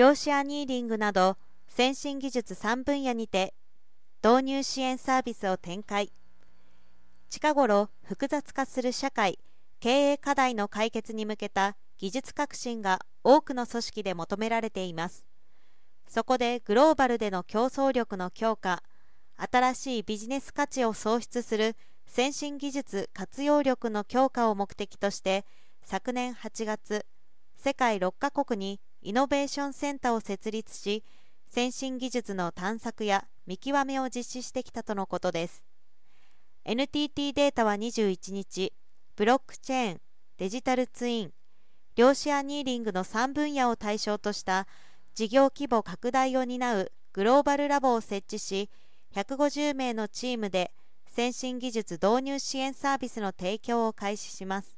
量子アニーリングなど先進技術3分野にて導入支援サービスを展開。近頃複雑化する社会経営課題の解決に向けた技術革新が多くの組織で求められています。そこでグローバルでの競争力の強化新しいビジネス価値を創出する先進技術活用力の強化を目的として昨年8月世界6カ国にイノベーションセンターを設立し先進技術の探索や見極めを実施してきたとのことです。NTT データは21日ブロックチェーンデジタルツイン量子アニーリングの3分野を対象とした事業規模拡大を担うグローバルラボを設置し150名のチームで先進技術導入支援サービスの提供を開始します。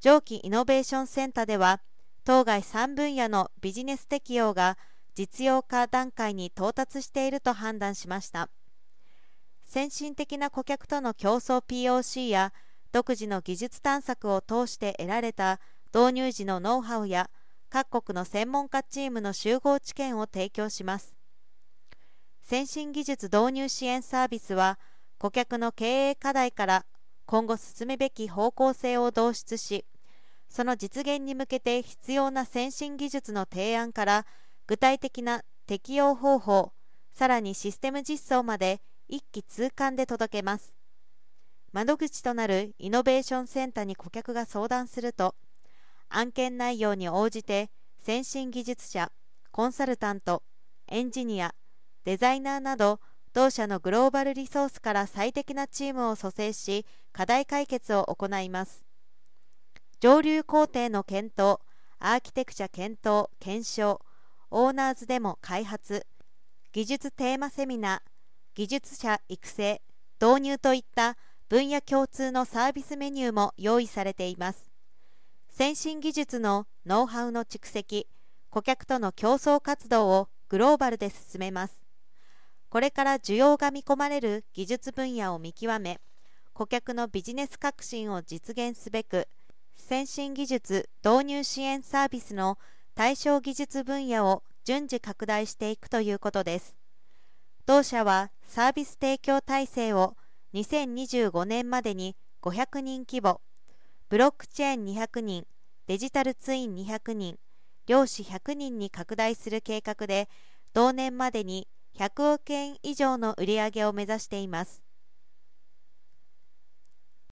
上記イノベーションセンターでは当該3分野のビジネス適用が実用化段階に到達していると判断しました。先進的な顧客との競争 POC や独自の技術探索を通して得られた導入時のノウハウや各国の専門家チームの集合知見を提供します。先進技術導入支援サービスは顧客の経営課題から今後進むべき方向性を導出しその実現に向けて必要な先進技術の提案から具体的な適用方法さらにシステム実装まで一気通貫で届けます。窓口となるイノベーションセンターに顧客が相談すると案件内容に応じて先進技術者コンサルタントエンジニアデザイナーなど同社のグローバルリソースから最適なチームを組成し課題解決を行います。上流工程の検討アーキテクチャ検討検証オーナーズデモ開発技術テーマセミナー技術者育成導入といった分野共通のサービスメニューも用意されています。先進技術のノウハウの蓄積顧客との競争活動をグローバルで進めます。これから需要が見込まれる技術分野を見極め顧客のビジネス革新を実現すべく先進技術導入支援サービスの対象技術分野を順次拡大していくということです。同社はサービス提供体制を2025年までに500人規模ブロックチェーン200人デジタルツイン200人量子100人に拡大する計画で同年までに100億円以上の売り上げを目指しています。